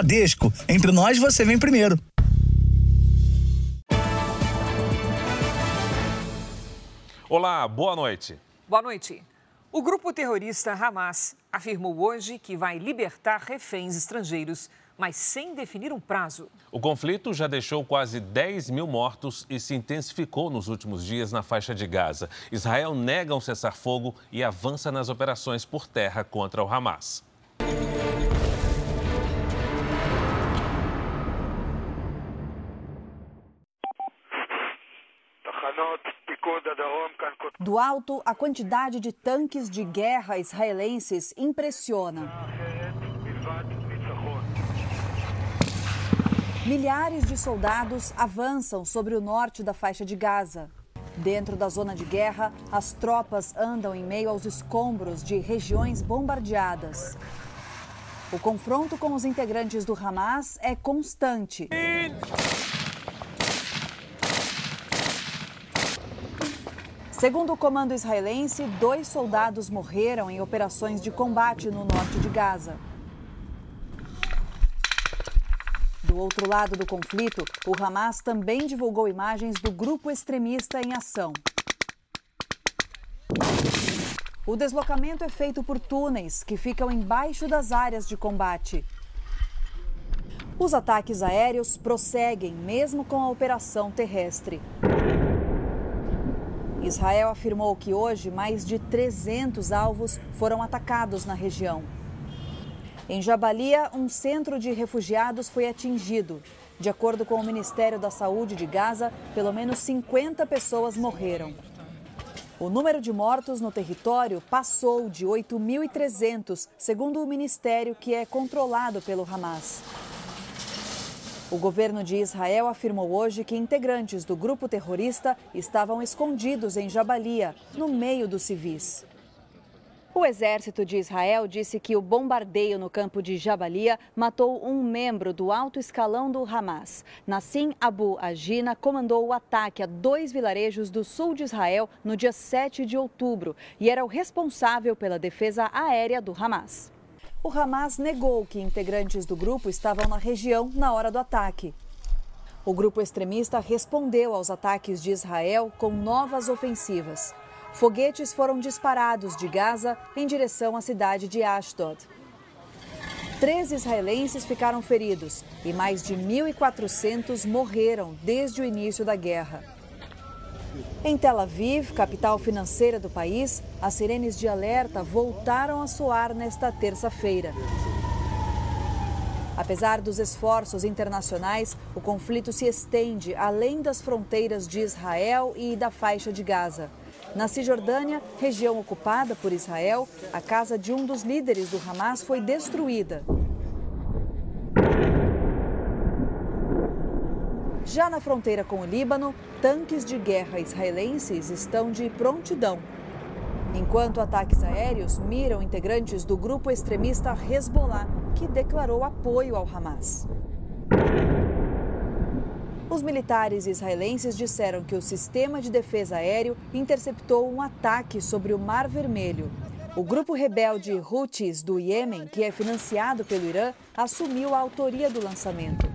Bradesco. Entre nós, você vem primeiro. Olá, boa noite. Boa noite. O grupo terrorista Hamas afirmou hoje que vai libertar reféns estrangeiros, mas sem definir um prazo. O conflito já deixou quase 10 mil mortos e se intensificou nos últimos dias na faixa de Gaza. Israel nega um cessar-fogo e avança nas operações por terra contra o Hamas. Do alto, a quantidade de tanques de guerra israelenses impressiona. Milhares de soldados avançam sobre o norte da faixa de Gaza. Dentro da zona de guerra, as tropas andam em meio aos escombros de regiões bombardeadas. O confronto com os integrantes do Hamas é constante. Segundo o comando israelense, dois soldados morreram em operações de combate no norte de Gaza. Do outro lado do conflito, o Hamas também divulgou imagens do grupo extremista em ação. O deslocamento é feito por túneis que ficam embaixo das áreas de combate. Os ataques aéreos prosseguem mesmo com a operação terrestre. Israel afirmou que hoje mais de 300 alvos foram atacados na região. Em Jabalia, um centro de refugiados foi atingido. De acordo com o Ministério da Saúde de Gaza, pelo menos 50 pessoas morreram. O número de mortos no território passou de 8.300, segundo o ministério que é controlado pelo Hamas. O governo de Israel afirmou hoje que integrantes do grupo terrorista estavam escondidos em Jabalia, no meio dos civis. O exército de Israel disse que o bombardeio no campo de Jabalia matou um membro do alto escalão do Hamas. Nassim Abu Agina comandou o ataque a dois vilarejos do sul de Israel no dia 7 de outubro e era o responsável pela defesa aérea do Hamas. O Hamas negou que integrantes do grupo estavam na região na hora do ataque. O grupo extremista respondeu aos ataques de Israel com novas ofensivas. Foguetes foram disparados de Gaza em direção à cidade de Ashdod. Três israelenses ficaram feridos e mais de 1.400 morreram desde o início da guerra. Em Tel Aviv, capital financeira do país, as sirenes de alerta voltaram a soar nesta terça-feira. Apesar dos esforços internacionais, o conflito se estende além das fronteiras de Israel e da faixa de Gaza. Na Cisjordânia, região ocupada por Israel, a casa de um dos líderes do Hamas foi destruída. Já na fronteira com o Líbano, tanques de guerra israelenses estão de prontidão. Enquanto ataques aéreos miram integrantes do grupo extremista Hezbollah, que declarou apoio ao Hamas. Os militares israelenses disseram que o sistema de defesa aéreo interceptou um ataque sobre o Mar Vermelho. O grupo rebelde Houthis do Iêmen, que é financiado pelo Irã, assumiu a autoria do lançamento.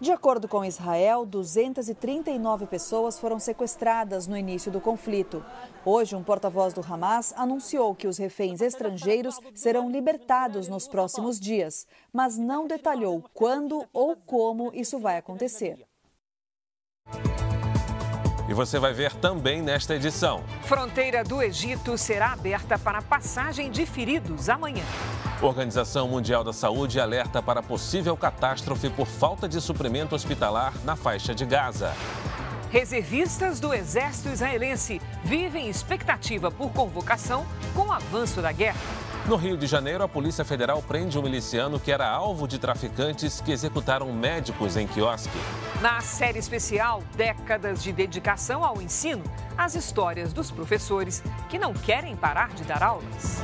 De acordo com Israel, 239 pessoas foram sequestradas no início do conflito. Hoje, um porta-voz do Hamas anunciou que os reféns estrangeiros serão libertados nos próximos dias, mas não detalhou quando ou como isso vai acontecer. E você vai ver também nesta edição. Fronteira do Egito será aberta para passagem de feridos amanhã. Organização Mundial da Saúde alerta para possível catástrofe por falta de suprimento hospitalar na faixa de Gaza. Reservistas do exército israelense vivem expectativa por convocação com o avanço da guerra. No Rio de Janeiro, a Polícia Federal prende um miliciano que era alvo de traficantes que executaram médicos em quiosque. Na série especial Décadas de Dedicação ao Ensino, as histórias dos professores que não querem parar de dar aulas.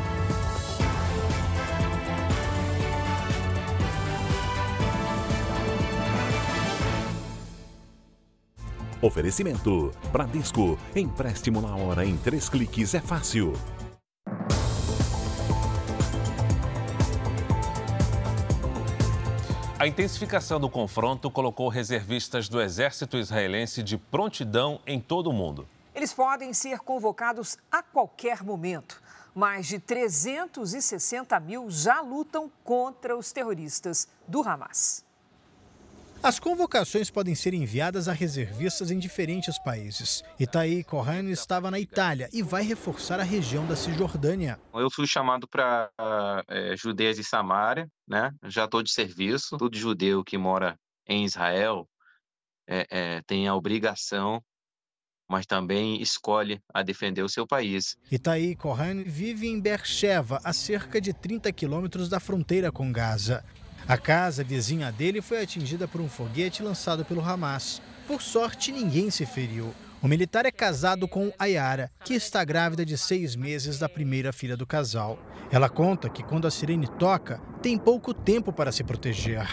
Oferecimento: Bradesco. Empréstimo na hora em três cliques é fácil. A intensificação do confronto colocou reservistas do exército israelense de prontidão em todo o mundo. Eles podem ser convocados a qualquer momento. Mais de 360 mil já lutam contra os terroristas do Hamas. As convocações podem ser enviadas a reservistas em diferentes países. Itaí Corrêa estava na Itália e vai reforçar a região da Cisjordânia. Eu fui chamado para é, Judeias de Samaria, né? Já estou de serviço. Todo judeu que mora em Israel é, é, tem a obrigação mas também escolhe a defender o seu país. Itaí Corrêa vive em Beersheba, a cerca de 30 quilômetros da fronteira com Gaza. A casa vizinha dele foi atingida por um foguete lançado pelo Hamas. Por sorte, ninguém se feriu. O militar é casado com Ayara, que está grávida de seis meses da primeira filha do casal. Ela conta que quando a sirene toca, tem pouco tempo para se proteger.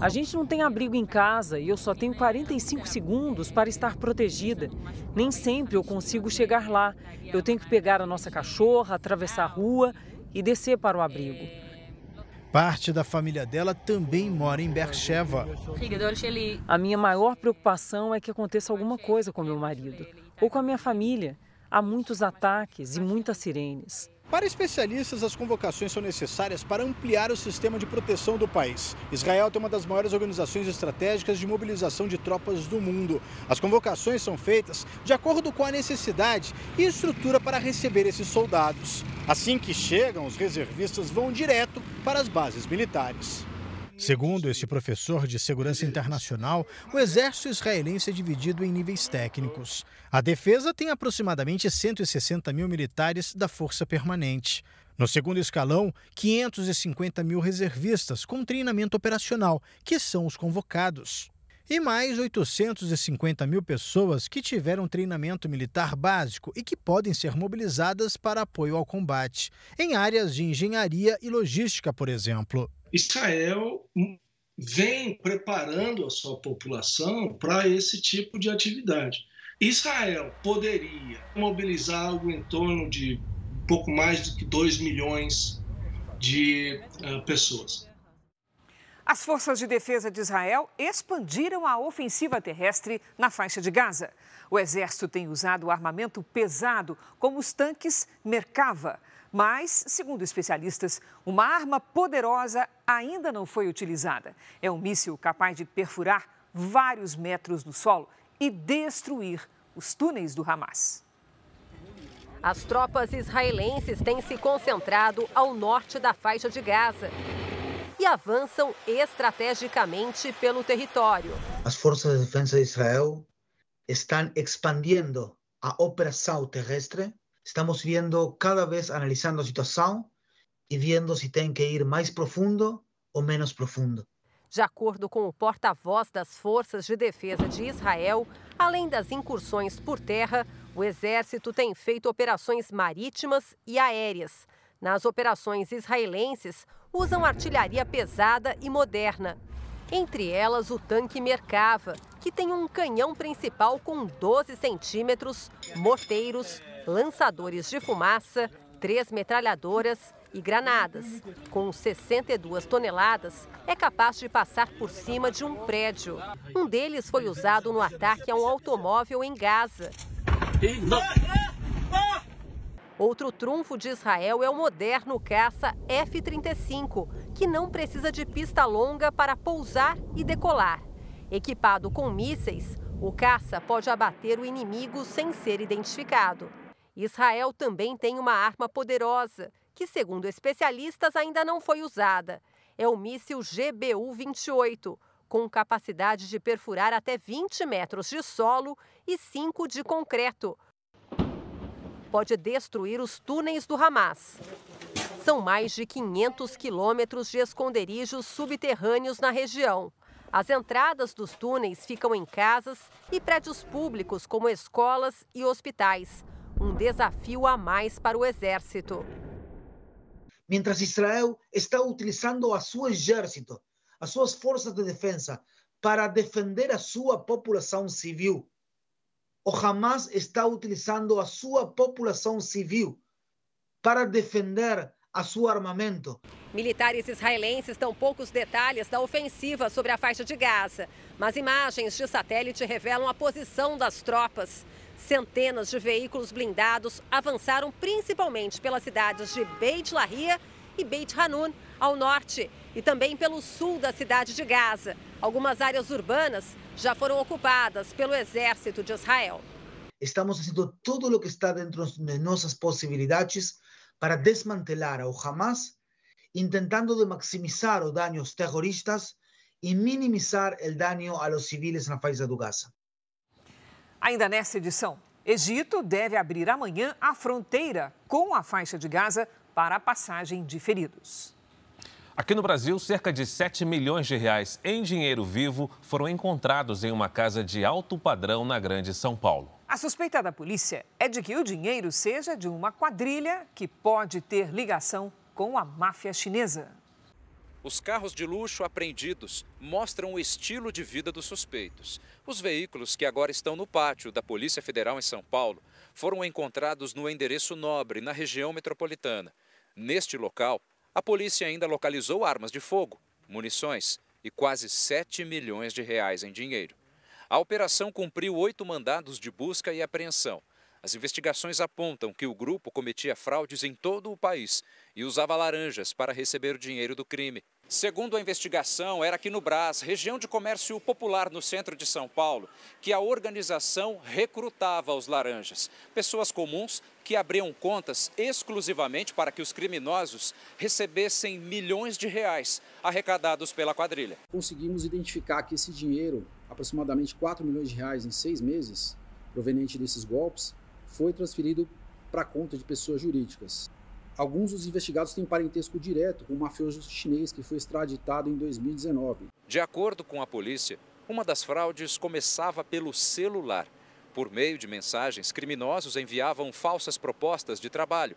A gente não tem abrigo em casa e eu só tenho 45 segundos para estar protegida. Nem sempre eu consigo chegar lá. Eu tenho que pegar a nossa cachorra, atravessar a rua e descer para o abrigo. Parte da família dela também mora em Beersheba. A minha maior preocupação é que aconteça alguma coisa com meu marido ou com a minha família. Há muitos ataques e muitas sirenes. Para especialistas, as convocações são necessárias para ampliar o sistema de proteção do país. Israel tem uma das maiores organizações estratégicas de mobilização de tropas do mundo. As convocações são feitas de acordo com a necessidade e estrutura para receber esses soldados. Assim que chegam, os reservistas vão direto para as bases militares. Segundo este professor de segurança internacional, o exército israelense é dividido em níveis técnicos. A defesa tem aproximadamente 160 mil militares da Força Permanente. No segundo escalão, 550 mil reservistas com treinamento operacional, que são os convocados. E mais 850 mil pessoas que tiveram treinamento militar básico e que podem ser mobilizadas para apoio ao combate, em áreas de engenharia e logística, por exemplo. Israel vem preparando a sua população para esse tipo de atividade. Israel poderia mobilizar algo em torno de pouco mais do que 2 milhões de uh, pessoas. As forças de defesa de Israel expandiram a ofensiva terrestre na faixa de Gaza. O exército tem usado armamento pesado, como os tanques Merkava, mas, segundo especialistas, uma arma poderosa ainda não foi utilizada. É um míssil capaz de perfurar vários metros no solo e destruir os túneis do Hamas. As tropas israelenses têm se concentrado ao norte da faixa de Gaza e avançam estrategicamente pelo território. As forças de defesa de Israel estão expandindo a operação terrestre Estamos viendo cada vez analizando a situação e vendo se tem que ir mais profundo ou menos profundo. De acordo com o porta-voz das Forças de Defesa de Israel, além das incursões por terra, o Exército tem feito operações marítimas e aéreas. Nas operações israelenses, usam artilharia pesada e moderna. Entre elas, o tanque Merkava, que tem um canhão principal com 12 centímetros, morteiros, lançadores de fumaça, três metralhadoras e granadas. Com 62 toneladas, é capaz de passar por cima de um prédio. Um deles foi usado no ataque a um automóvel em Gaza. Outro trunfo de Israel é o moderno caça F-35, que não precisa de pista longa para pousar e decolar. Equipado com mísseis, o caça pode abater o inimigo sem ser identificado. Israel também tem uma arma poderosa, que, segundo especialistas, ainda não foi usada. É o míssil GBU-28, com capacidade de perfurar até 20 metros de solo e 5 de concreto. Pode destruir os túneis do Hamas. São mais de 500 quilômetros de esconderijos subterrâneos na região. As entradas dos túneis ficam em casas e prédios públicos, como escolas e hospitais um desafio a mais para o exército. Mientras Israel está utilizando a seu exército, as suas forças de defesa, para defender a sua população civil, o Hamas está utilizando a sua população civil para defender a su armamento. Militares israelenses dão poucos detalhes da ofensiva sobre a faixa de Gaza, mas imagens de satélite revelam a posição das tropas. Centenas de veículos blindados avançaram principalmente pelas cidades de Beit Lahia e Beit Hanun, ao norte, e também pelo sul da cidade de Gaza. Algumas áreas urbanas já foram ocupadas pelo exército de Israel. Estamos fazendo tudo o que está dentro de nossas possibilidades para desmantelar o Hamas, intentando de maximizar os danos terroristas e minimizar o dano a los civis na faixa do Gaza. Ainda nessa edição, Egito deve abrir amanhã a fronteira com a faixa de Gaza para a passagem de feridos. Aqui no Brasil, cerca de 7 milhões de reais em dinheiro vivo foram encontrados em uma casa de alto padrão na Grande São Paulo. A suspeita da polícia é de que o dinheiro seja de uma quadrilha que pode ter ligação com a máfia chinesa. Os carros de luxo apreendidos mostram o estilo de vida dos suspeitos. Os veículos que agora estão no pátio da Polícia Federal em São Paulo foram encontrados no endereço Nobre, na região metropolitana. Neste local, a polícia ainda localizou armas de fogo, munições e quase 7 milhões de reais em dinheiro. A operação cumpriu oito mandados de busca e apreensão. As investigações apontam que o grupo cometia fraudes em todo o país e usava laranjas para receber o dinheiro do crime. Segundo a investigação, era aqui no Brás, região de comércio popular no centro de São Paulo, que a organização recrutava os laranjas. Pessoas comuns que abriam contas exclusivamente para que os criminosos recebessem milhões de reais arrecadados pela quadrilha. Conseguimos identificar que esse dinheiro, aproximadamente 4 milhões de reais em seis meses, proveniente desses golpes, foi transferido para conta de pessoas jurídicas. Alguns dos investigados têm parentesco direto com o mafioso chinês que foi extraditado em 2019. De acordo com a polícia, uma das fraudes começava pelo celular. Por meio de mensagens, criminosos enviavam falsas propostas de trabalho.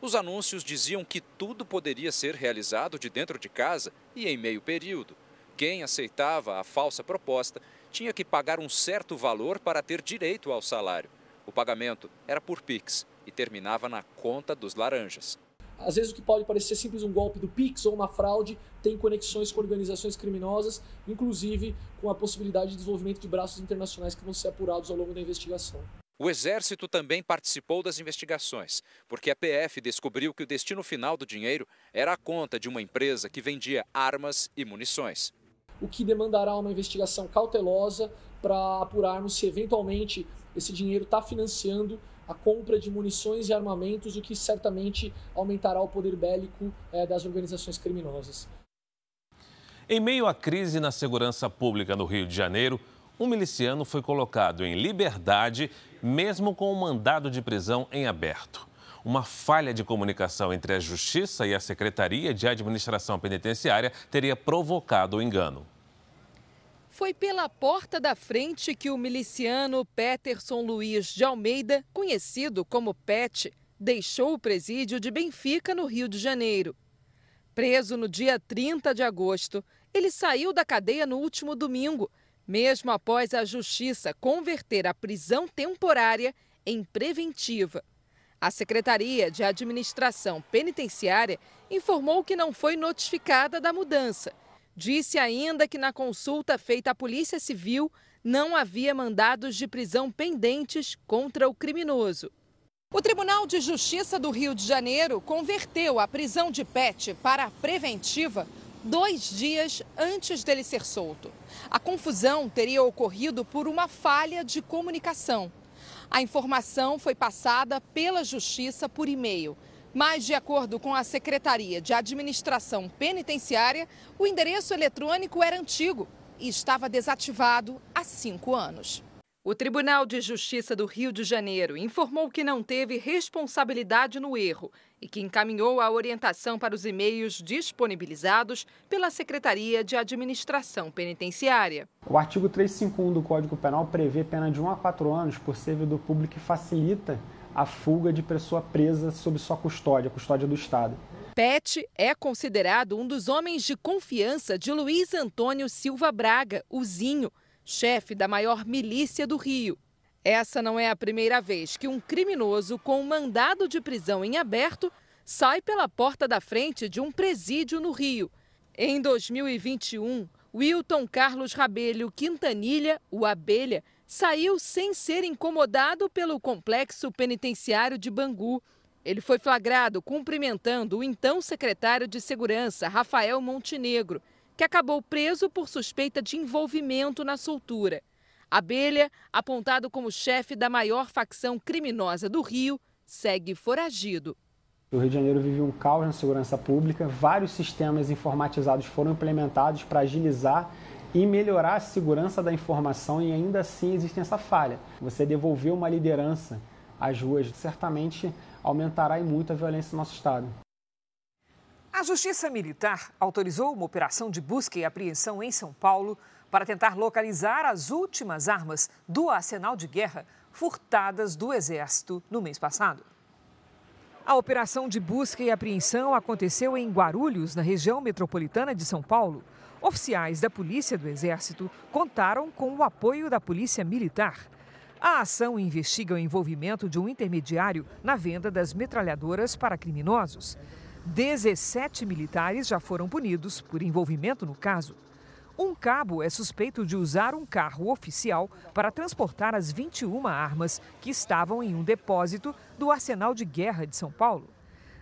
Os anúncios diziam que tudo poderia ser realizado de dentro de casa e em meio período. Quem aceitava a falsa proposta tinha que pagar um certo valor para ter direito ao salário. O pagamento era por Pix e terminava na conta dos laranjas. Às vezes o que pode parecer simples um golpe do Pix ou uma fraude tem conexões com organizações criminosas, inclusive com a possibilidade de desenvolvimento de braços internacionais que vão ser apurados ao longo da investigação. O Exército também participou das investigações, porque a PF descobriu que o destino final do dinheiro era a conta de uma empresa que vendia armas e munições. O que demandará uma investigação cautelosa para apurarmos se eventualmente esse dinheiro está financiando a compra de munições e armamentos, o que certamente aumentará o poder bélico é, das organizações criminosas. Em meio à crise na segurança pública no Rio de Janeiro, um miliciano foi colocado em liberdade, mesmo com o um mandado de prisão em aberto. Uma falha de comunicação entre a Justiça e a Secretaria de Administração Penitenciária teria provocado o engano. Foi pela porta da frente que o miliciano Peterson Luiz de Almeida, conhecido como Pet, deixou o presídio de Benfica, no Rio de Janeiro. Preso no dia 30 de agosto, ele saiu da cadeia no último domingo, mesmo após a justiça converter a prisão temporária em preventiva. A Secretaria de Administração Penitenciária informou que não foi notificada da mudança Disse ainda que na consulta feita à Polícia Civil não havia mandados de prisão pendentes contra o criminoso. O Tribunal de Justiça do Rio de Janeiro converteu a prisão de Pet para a preventiva dois dias antes dele ser solto. A confusão teria ocorrido por uma falha de comunicação. A informação foi passada pela Justiça por e-mail mas, de acordo com a Secretaria de Administração Penitenciária, o endereço eletrônico era antigo e estava desativado há cinco anos. O Tribunal de Justiça do Rio de Janeiro informou que não teve responsabilidade no erro e que encaminhou a orientação para os e-mails disponibilizados pela Secretaria de Administração Penitenciária. O artigo 351 do Código Penal prevê pena de 1 a 4 anos por servidor público que facilita a fuga de pessoa presa sob sua custódia, custódia do Estado. Pet é considerado um dos homens de confiança de Luiz Antônio Silva Braga, o Zinho, chefe da maior milícia do Rio. Essa não é a primeira vez que um criminoso com mandado de prisão em aberto sai pela porta da frente de um presídio no Rio. Em 2021, Wilton Carlos Rabelho Quintanilha, o Abelha, saiu sem ser incomodado pelo complexo penitenciário de Bangu. Ele foi flagrado cumprimentando o então secretário de Segurança, Rafael Montenegro, que acabou preso por suspeita de envolvimento na soltura. Abelha, apontado como chefe da maior facção criminosa do Rio, segue foragido. O Rio de Janeiro vive um caos na segurança pública. Vários sistemas informatizados foram implementados para agilizar e melhorar a segurança da informação e ainda assim existe essa falha. Você devolver uma liderança às ruas certamente aumentará e muito a violência no nosso estado. A Justiça Militar autorizou uma operação de busca e apreensão em São Paulo para tentar localizar as últimas armas do arsenal de guerra furtadas do Exército no mês passado. A operação de busca e apreensão aconteceu em Guarulhos, na região metropolitana de São Paulo. Oficiais da Polícia do Exército contaram com o apoio da Polícia Militar. A ação investiga o envolvimento de um intermediário na venda das metralhadoras para criminosos. 17 militares já foram punidos por envolvimento no caso. Um cabo é suspeito de usar um carro oficial para transportar as 21 armas que estavam em um depósito do Arsenal de Guerra de São Paulo.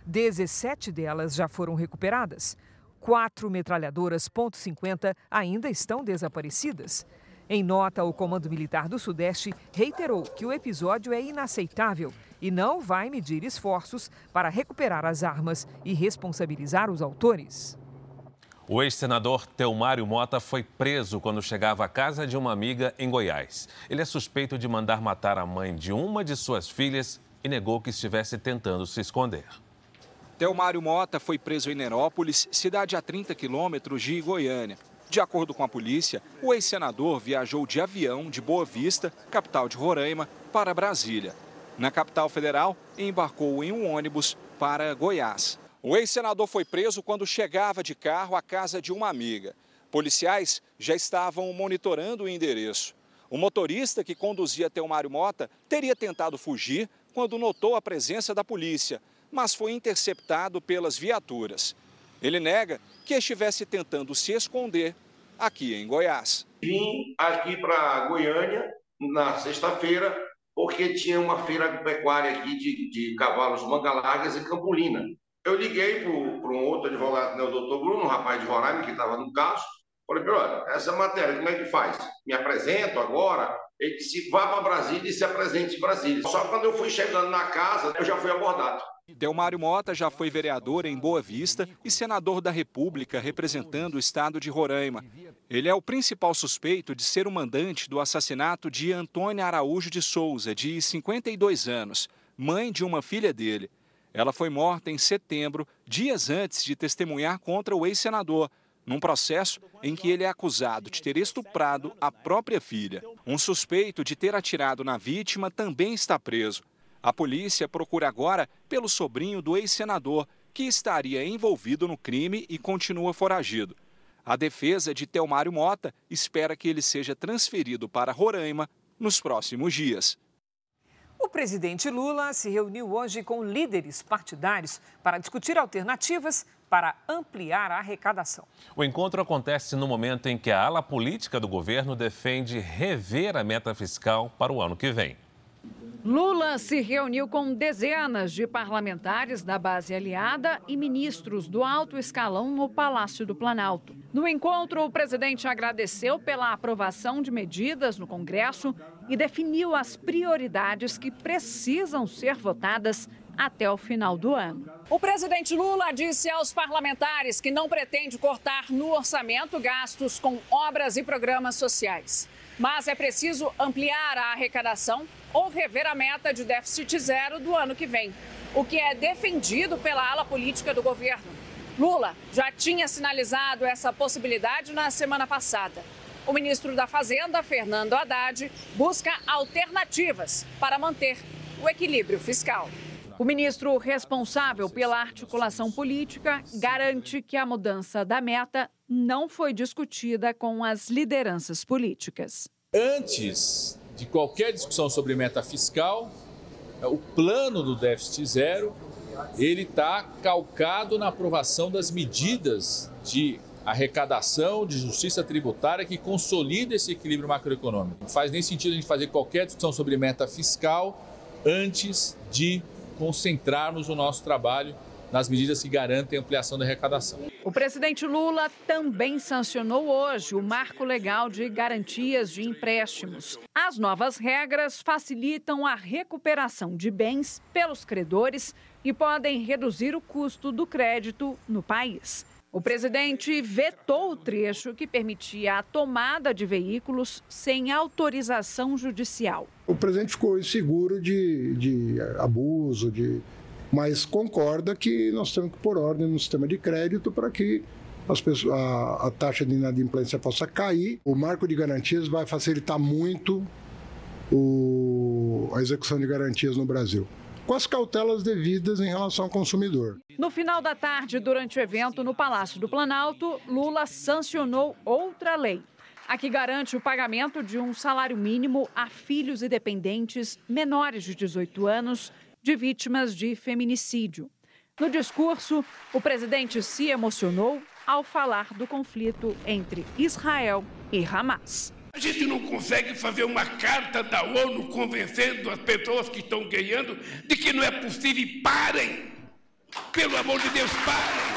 17 delas já foram recuperadas. Quatro metralhadoras .50 ainda estão desaparecidas. Em nota, o Comando Militar do Sudeste reiterou que o episódio é inaceitável e não vai medir esforços para recuperar as armas e responsabilizar os autores. O ex-senador Telmário Mota foi preso quando chegava à casa de uma amiga em Goiás. Ele é suspeito de mandar matar a mãe de uma de suas filhas e negou que estivesse tentando se esconder. Telmário Mota foi preso em Nerópolis, cidade a 30 quilômetros de Goiânia. De acordo com a polícia, o ex-senador viajou de avião de Boa Vista, capital de Roraima, para Brasília. Na capital federal, embarcou em um ônibus para Goiás. O ex-senador foi preso quando chegava de carro à casa de uma amiga. Policiais já estavam monitorando o endereço. O motorista que conduzia Telmário Mota teria tentado fugir quando notou a presença da polícia, mas foi interceptado pelas viaturas. Ele nega que estivesse tentando se esconder aqui em Goiás. Vim aqui para Goiânia na sexta-feira porque tinha uma feira pecuária aqui de, de cavalos manga largas em Campolina. Eu liguei para um outro advogado, né, o doutor Bruno, um rapaz de Roraima, que estava no caso. Falei, olha, essa matéria, como é que faz? Me apresento agora? Ele disse, vá para Brasília e se apresente em Brasília. Só quando eu fui chegando na casa, eu já fui abordado. Delmário Mota já foi vereador em Boa Vista e senador da República representando o estado de Roraima. Ele é o principal suspeito de ser o mandante do assassinato de Antônia Araújo de Souza, de 52 anos, mãe de uma filha dele. Ela foi morta em setembro, dias antes de testemunhar contra o ex-senador, num processo em que ele é acusado de ter estuprado a própria filha. Um suspeito de ter atirado na vítima também está preso. A polícia procura agora pelo sobrinho do ex-senador, que estaria envolvido no crime e continua foragido. A defesa de Telmário Mota espera que ele seja transferido para Roraima nos próximos dias. O presidente Lula se reuniu hoje com líderes partidários para discutir alternativas para ampliar a arrecadação. O encontro acontece no momento em que a ala política do governo defende rever a meta fiscal para o ano que vem. Lula se reuniu com dezenas de parlamentares da base aliada e ministros do alto escalão no Palácio do Planalto. No encontro, o presidente agradeceu pela aprovação de medidas no Congresso e definiu as prioridades que precisam ser votadas até o final do ano. O presidente Lula disse aos parlamentares que não pretende cortar no orçamento gastos com obras e programas sociais. Mas é preciso ampliar a arrecadação ou rever a meta de déficit zero do ano que vem, o que é defendido pela ala política do governo. Lula já tinha sinalizado essa possibilidade na semana passada. O ministro da Fazenda, Fernando Haddad, busca alternativas para manter o equilíbrio fiscal. O ministro responsável pela articulação política garante que a mudança da meta não foi discutida com as lideranças políticas. Antes de qualquer discussão sobre meta fiscal, o plano do déficit zero ele está calcado na aprovação das medidas de arrecadação, de justiça tributária que consolida esse equilíbrio macroeconômico. Não faz nem sentido a gente fazer qualquer discussão sobre meta fiscal antes de concentrarmos o nosso trabalho nas medidas que garantem a ampliação da arrecadação. O presidente Lula também sancionou hoje o marco legal de garantias de empréstimos. As novas regras facilitam a recuperação de bens pelos credores e podem reduzir o custo do crédito no país. O presidente vetou o trecho que permitia a tomada de veículos sem autorização judicial. O presidente ficou inseguro de, de abuso, de mas concorda que nós temos que pôr ordem no sistema de crédito para que pessoas, a, a, taxa de inadimplência possa cair. O marco de garantias vai facilitar muito o, a execução de garantias no Brasil com as cautelas devidas em relação ao consumidor. No final da tarde, durante o evento no Palácio do Planalto, Lula sancionou outra lei. A que garante o pagamento de um salário mínimo a filhos e dependentes menores de 18 anos de vítimas de feminicídio. No discurso, o presidente se emocionou ao falar do conflito entre Israel e Hamas. A gente não consegue fazer uma carta da ONU convencendo as pessoas que estão ganhando de que não é possível e parem. Pelo amor de Deus, parem.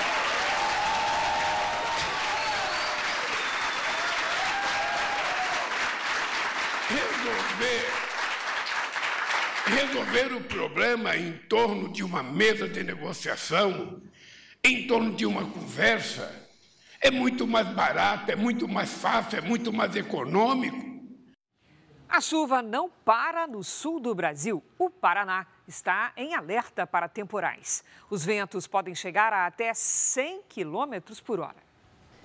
Resolver resolver o problema em torno de uma mesa de negociação, em torno de uma conversa, é muito mais barato, é muito mais fácil, é muito mais econômico. A chuva não para no sul do Brasil. O Paraná está em alerta para temporais. Os ventos podem chegar a até 100 quilômetros por hora.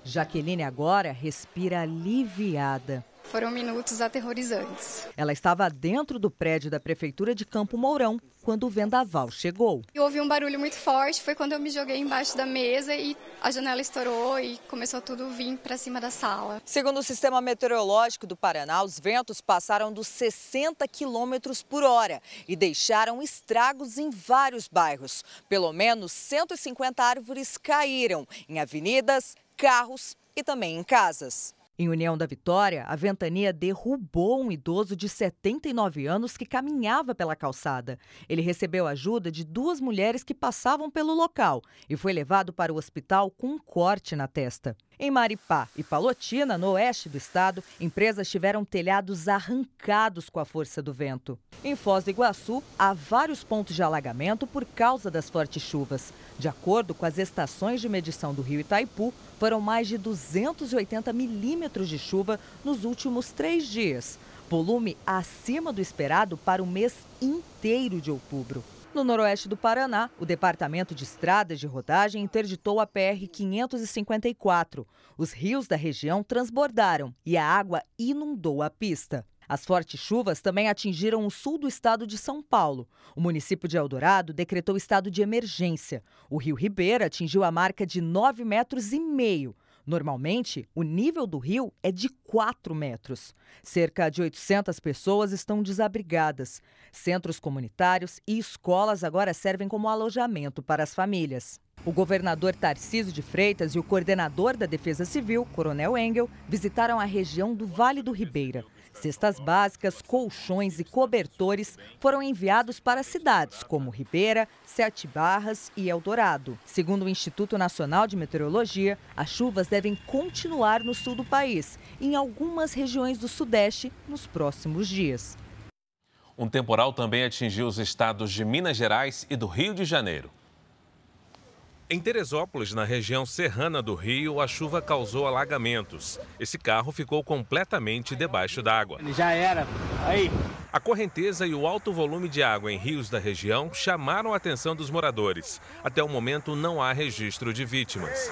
Jaqueline agora respira aliviada. Foram minutos aterrorizantes. Ela estava dentro do prédio da prefeitura de Campo Mourão quando o vendaval chegou. Eu ouvi um barulho muito forte, foi quando eu me joguei embaixo da mesa e a janela estourou e começou tudo a vir para cima da sala. Segundo o Sistema Meteorológico do Paraná, os ventos passaram dos 60 quilômetros por hora e deixaram estragos em vários bairros. Pelo menos 150 árvores caíram em avenidas, carros e também em casas. Em União da Vitória, a ventania derrubou um idoso de 79 anos que caminhava pela calçada. Ele recebeu ajuda de duas mulheres que passavam pelo local e foi levado para o hospital com um corte na testa. Em Maripá e Palotina, no oeste do estado, empresas tiveram telhados arrancados com a força do vento. Em Foz do Iguaçu, há vários pontos de alagamento por causa das fortes chuvas. De acordo com as estações de medição do rio Itaipu, foram mais de 280 milímetros de chuva nos últimos três dias, volume acima do esperado para o mês inteiro de outubro. No noroeste do Paraná, o Departamento de Estradas de Rodagem interditou a PR 554. Os rios da região transbordaram e a água inundou a pista. As fortes chuvas também atingiram o sul do estado de São Paulo. O município de Eldorado decretou estado de emergência. O rio Ribeira atingiu a marca de 9 metros e meio. Normalmente, o nível do rio é de 4 metros. Cerca de 800 pessoas estão desabrigadas. Centros comunitários e escolas agora servem como alojamento para as famílias. O governador Tarcísio de Freitas e o coordenador da Defesa Civil, Coronel Engel, visitaram a região do Vale do Ribeira. Cestas básicas, colchões e cobertores foram enviados para cidades como Ribeira, Sete Barras e Eldorado. Segundo o Instituto Nacional de Meteorologia, as chuvas devem continuar no sul do país em algumas regiões do Sudeste nos próximos dias. Um temporal também atingiu os estados de Minas Gerais e do Rio de Janeiro. Em Teresópolis, na região serrana do Rio, a chuva causou alagamentos. Esse carro ficou completamente debaixo d'água. Já era. Aí. A correnteza e o alto volume de água em rios da região chamaram a atenção dos moradores. Até o momento, não há registro de vítimas.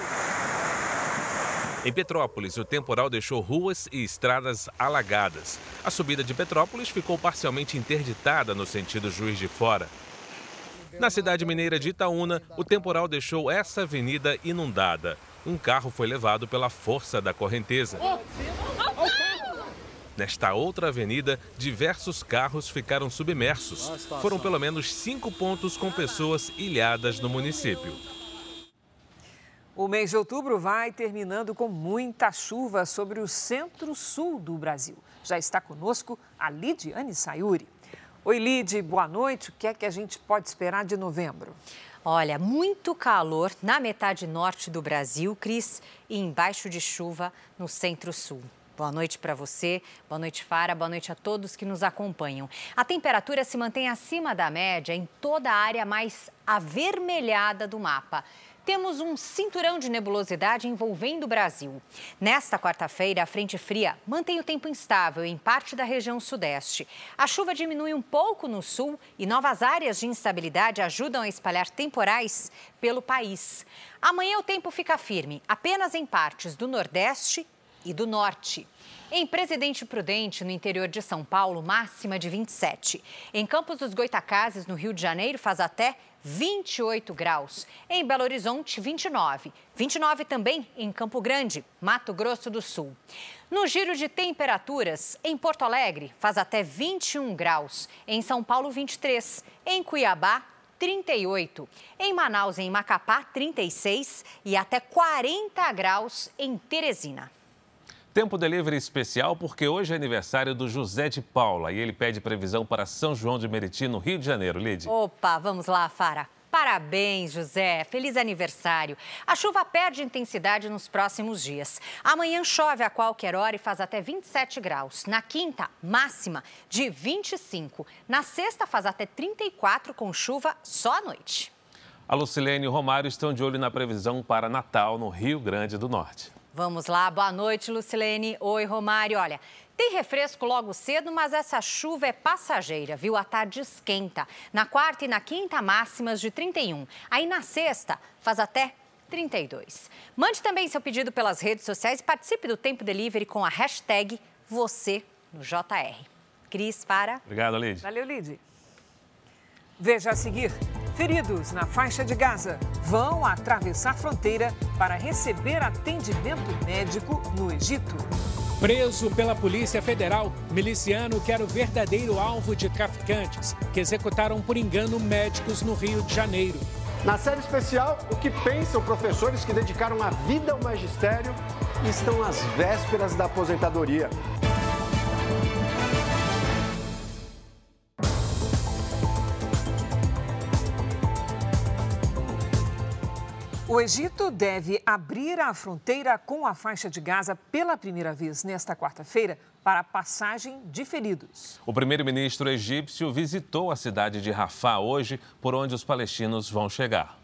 Em Petrópolis, o temporal deixou ruas e estradas alagadas. A subida de Petrópolis ficou parcialmente interditada no sentido Juiz de Fora. Na cidade mineira de Itaúna, o temporal deixou essa avenida inundada. Um carro foi levado pela força da correnteza. Nesta outra avenida, diversos carros ficaram submersos. Foram pelo menos cinco pontos com pessoas ilhadas no município. O mês de outubro vai terminando com muita chuva sobre o centro-sul do Brasil. Já está conosco a Lidiane Sayuri. Oi, Lid, boa noite. O que é que a gente pode esperar de novembro? Olha, muito calor na metade norte do Brasil, Cris, e embaixo de chuva no centro-sul. Boa noite para você, boa noite, Fara, boa noite a todos que nos acompanham. A temperatura se mantém acima da média em toda a área mais avermelhada do mapa temos um cinturão de nebulosidade envolvendo o Brasil. Nesta quarta-feira, a frente fria mantém o tempo instável em parte da região sudeste. A chuva diminui um pouco no sul e novas áreas de instabilidade ajudam a espalhar temporais pelo país. Amanhã o tempo fica firme, apenas em partes do nordeste e do norte. Em Presidente Prudente, no interior de São Paulo, máxima de 27. Em Campos dos Goitacazes, no Rio de Janeiro, faz até 28 graus. Em Belo Horizonte, 29. 29 também em Campo Grande, Mato Grosso do Sul. No giro de temperaturas, em Porto Alegre, faz até 21 graus. Em São Paulo, 23. Em Cuiabá, 38. Em Manaus em Macapá, 36. E até 40 graus em Teresina. Tempo delivery especial porque hoje é aniversário do José de Paula e ele pede previsão para São João de Meriti, no Rio de Janeiro. Lid. Opa, vamos lá, Fara. Parabéns, José. Feliz aniversário. A chuva perde intensidade nos próximos dias. Amanhã chove a qualquer hora e faz até 27 graus. Na quinta, máxima de 25. Na sexta, faz até 34 com chuva só à noite. A Lucilene e o Romário estão de olho na previsão para Natal no Rio Grande do Norte. Vamos lá, boa noite, Lucilene. Oi, Romário. Olha, tem refresco logo cedo, mas essa chuva é passageira, viu? A tarde esquenta. Na quarta e na quinta, máximas de 31. Aí na sexta, faz até 32. Mande também seu pedido pelas redes sociais e participe do Tempo Delivery com a hashtag você no JR. Cris, para. Obrigado, Lid. Valeu, Lid. Veja a seguir. Feridos na faixa de Gaza vão atravessar fronteira para receber atendimento médico no Egito. Preso pela Polícia Federal, miliciano que era o verdadeiro alvo de traficantes que executaram por engano médicos no Rio de Janeiro. Na série especial, o que pensam professores que dedicaram a vida ao magistério e estão às vésperas da aposentadoria. O Egito deve abrir a fronteira com a faixa de Gaza pela primeira vez nesta quarta-feira para a passagem de feridos. O primeiro-ministro egípcio visitou a cidade de Rafah hoje, por onde os palestinos vão chegar.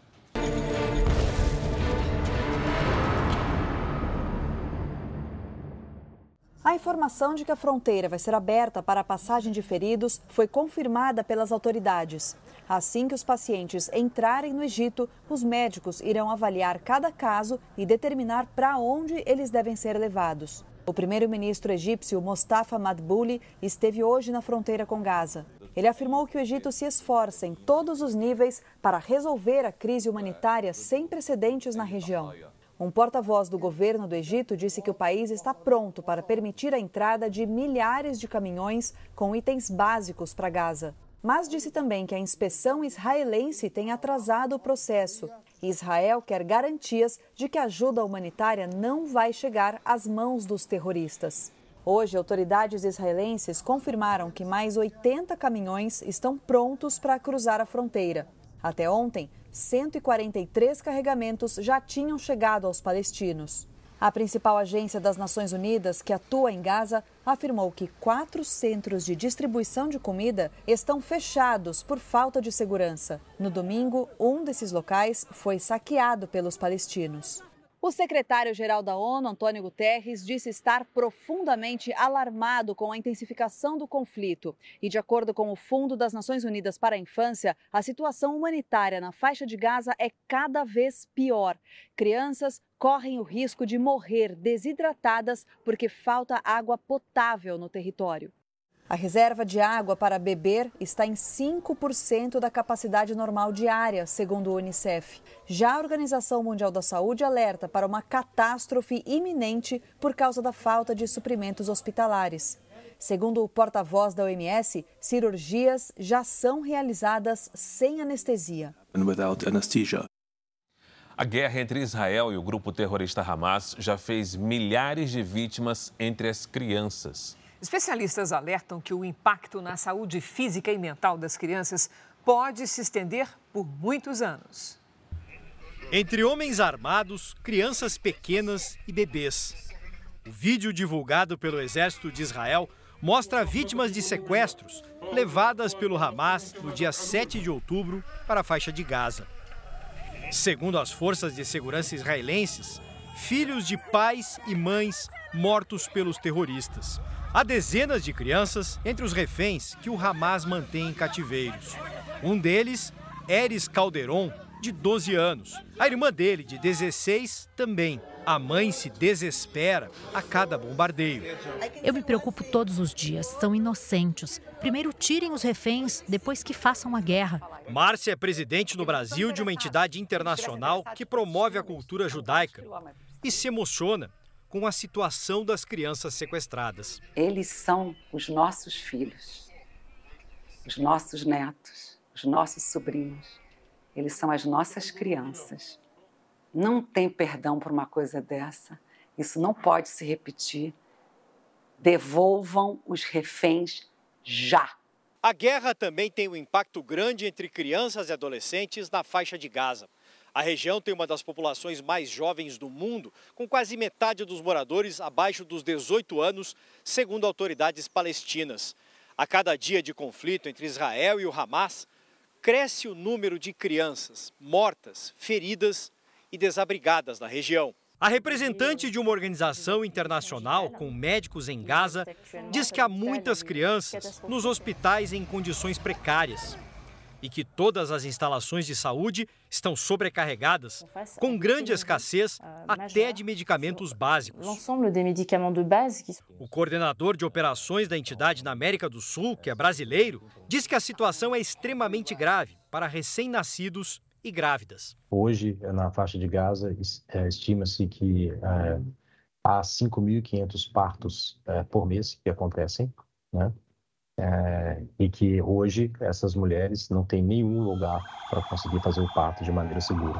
A informação de que a fronteira vai ser aberta para a passagem de feridos foi confirmada pelas autoridades. Assim que os pacientes entrarem no Egito, os médicos irão avaliar cada caso e determinar para onde eles devem ser levados. O primeiro-ministro egípcio Mustafa Madbouli esteve hoje na fronteira com Gaza. Ele afirmou que o Egito se esforça em todos os níveis para resolver a crise humanitária sem precedentes na região. Um porta-voz do governo do Egito disse que o país está pronto para permitir a entrada de milhares de caminhões com itens básicos para Gaza. Mas disse também que a inspeção israelense tem atrasado o processo. Israel quer garantias de que a ajuda humanitária não vai chegar às mãos dos terroristas. Hoje, autoridades israelenses confirmaram que mais 80 caminhões estão prontos para cruzar a fronteira. Até ontem, 143 carregamentos já tinham chegado aos palestinos. A principal agência das Nações Unidas, que atua em Gaza, afirmou que quatro centros de distribuição de comida estão fechados por falta de segurança. No domingo, um desses locais foi saqueado pelos palestinos. O secretário-geral da ONU, Antônio Guterres, disse estar profundamente alarmado com a intensificação do conflito. E, de acordo com o Fundo das Nações Unidas para a Infância, a situação humanitária na faixa de Gaza é cada vez pior. Crianças correm o risco de morrer desidratadas porque falta água potável no território. A reserva de água para beber está em 5% da capacidade normal diária, segundo o Unicef. Já a Organização Mundial da Saúde alerta para uma catástrofe iminente por causa da falta de suprimentos hospitalares. Segundo o porta-voz da OMS, cirurgias já são realizadas sem anestesia. A guerra entre Israel e o grupo terrorista Hamas já fez milhares de vítimas entre as crianças. Especialistas alertam que o impacto na saúde física e mental das crianças pode se estender por muitos anos. Entre homens armados, crianças pequenas e bebês. O vídeo divulgado pelo Exército de Israel mostra vítimas de sequestros levadas pelo Hamas no dia 7 de outubro para a faixa de Gaza. Segundo as forças de segurança israelenses, filhos de pais e mães mortos pelos terroristas. Há dezenas de crianças entre os reféns que o Hamas mantém em cativeiros. Um deles, Eris Calderon, de 12 anos. A irmã dele, de 16, também. A mãe se desespera a cada bombardeio. Eu me preocupo todos os dias. São inocentes. Primeiro tirem os reféns, depois que façam a guerra. Márcia é presidente no Brasil de uma entidade internacional que promove a cultura judaica e se emociona com a situação das crianças sequestradas. Eles são os nossos filhos, os nossos netos, os nossos sobrinhos. Eles são as nossas crianças. Não tem perdão por uma coisa dessa. Isso não pode se repetir. Devolvam os reféns já. A guerra também tem um impacto grande entre crianças e adolescentes na faixa de Gaza. A região tem uma das populações mais jovens do mundo, com quase metade dos moradores abaixo dos 18 anos, segundo autoridades palestinas. A cada dia de conflito entre Israel e o Hamas, cresce o número de crianças mortas, feridas e desabrigadas na região. A representante de uma organização internacional com médicos em Gaza diz que há muitas crianças nos hospitais em condições precárias e que todas as instalações de saúde estão sobrecarregadas, com grande escassez até de medicamentos básicos. O coordenador de operações da entidade na América do Sul, que é brasileiro, diz que a situação é extremamente grave para recém-nascidos e grávidas. Hoje, na faixa de Gaza, é, estima-se que é, há 5.500 partos é, por mês que acontecem, né? É, e que hoje essas mulheres não têm nenhum lugar para conseguir fazer o parto de maneira segura.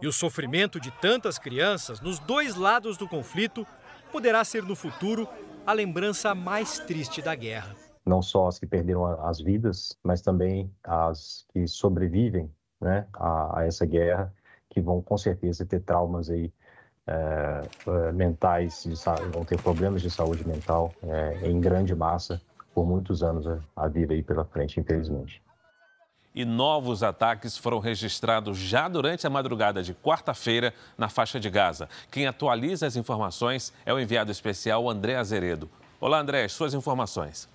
E o sofrimento de tantas crianças nos dois lados do conflito poderá ser no futuro a lembrança mais triste da guerra. Não só as que perderam as vidas, mas também as que sobrevivem né, a, a essa guerra, que vão com certeza ter traumas aí é, é mentais, vão ter problemas de saúde mental é, em grande massa por muitos anos a vir aí pela frente, infelizmente. E novos ataques foram registrados já durante a madrugada de quarta-feira na faixa de Gaza. Quem atualiza as informações é o enviado especial André Azeredo. Olá, André, suas informações.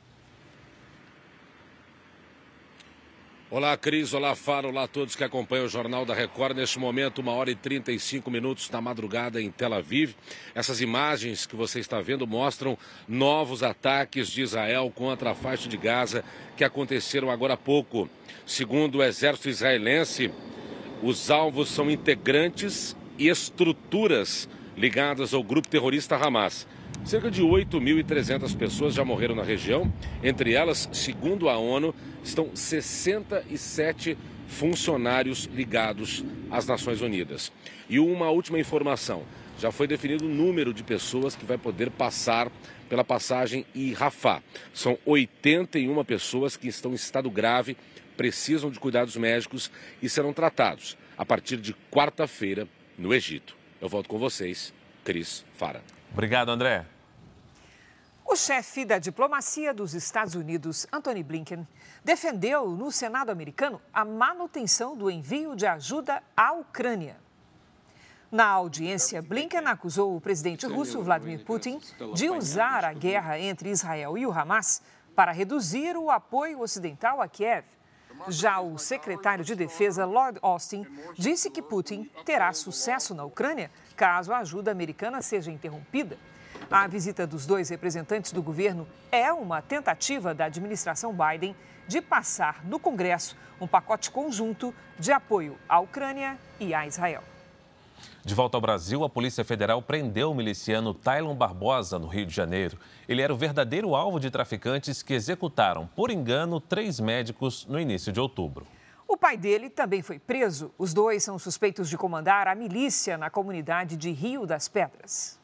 Olá, Cris. Olá, Faro. Olá a todos que acompanham o Jornal da Record. Neste momento, uma hora e 35 minutos na madrugada em Tel Aviv. Essas imagens que você está vendo mostram novos ataques de Israel contra a faixa de Gaza que aconteceram agora há pouco. Segundo o exército israelense, os alvos são integrantes e estruturas ligadas ao grupo terrorista Hamas. Cerca de 8.300 pessoas já morreram na região. Entre elas, segundo a ONU, estão 67 funcionários ligados às Nações Unidas. E uma última informação: já foi definido o número de pessoas que vai poder passar pela passagem em Rafah. São 81 pessoas que estão em estado grave, precisam de cuidados médicos e serão tratados a partir de quarta-feira no Egito. Eu volto com vocês, Cris Fara. Obrigado, André. O chefe da diplomacia dos Estados Unidos, Anthony Blinken, defendeu no Senado americano a manutenção do envio de ajuda à Ucrânia. Na audiência, Blinken acusou o presidente russo Vladimir Putin de usar a guerra entre Israel e o Hamas para reduzir o apoio ocidental a Kiev. Já o secretário de Defesa, Lord Austin, disse que Putin terá sucesso na Ucrânia caso a ajuda americana seja interrompida. A visita dos dois representantes do governo é uma tentativa da administração Biden de passar no Congresso um pacote conjunto de apoio à Ucrânia e a Israel. De volta ao Brasil, a Polícia Federal prendeu o miliciano Tylon Barbosa, no Rio de Janeiro. Ele era o verdadeiro alvo de traficantes que executaram, por engano, três médicos no início de outubro. O pai dele também foi preso. Os dois são suspeitos de comandar a milícia na comunidade de Rio das Pedras.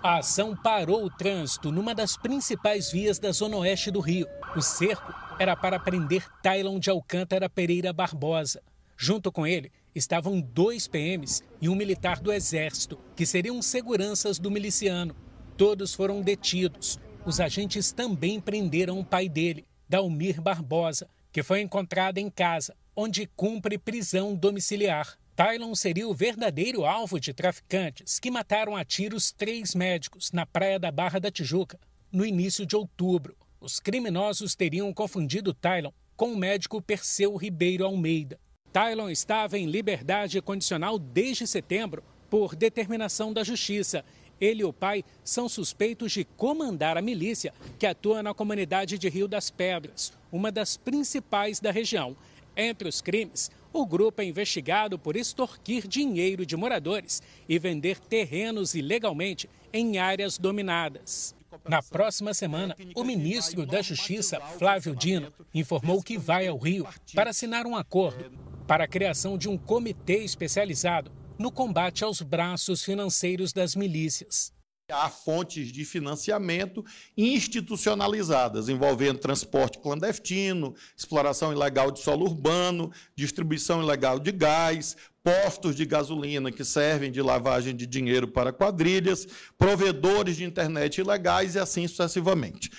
A ação parou o trânsito numa das principais vias da zona oeste do Rio. O cerco era para prender Tylon de Alcântara Pereira Barbosa. Junto com ele estavam dois PMs e um militar do Exército, que seriam seguranças do miliciano. Todos foram detidos. Os agentes também prenderam o pai dele, Dalmir Barbosa, que foi encontrado em casa, onde cumpre prisão domiciliar. Tylon seria o verdadeiro alvo de traficantes que mataram a tiros três médicos na praia da Barra da Tijuca no início de outubro. Os criminosos teriam confundido Tylon com o médico Perseu Ribeiro Almeida. Tylon estava em liberdade condicional desde setembro por determinação da Justiça. Ele e o pai são suspeitos de comandar a milícia que atua na comunidade de Rio das Pedras, uma das principais da região. Entre os crimes, o grupo é investigado por extorquir dinheiro de moradores e vender terrenos ilegalmente em áreas dominadas. Na próxima semana, o ministro da Justiça, Flávio Dino, informou que vai ao Rio para assinar um acordo para a criação de um comitê especializado no combate aos braços financeiros das milícias. Há fontes de financiamento institucionalizadas, envolvendo transporte clandestino, exploração ilegal de solo urbano, distribuição ilegal de gás, postos de gasolina que servem de lavagem de dinheiro para quadrilhas, provedores de internet ilegais e assim sucessivamente.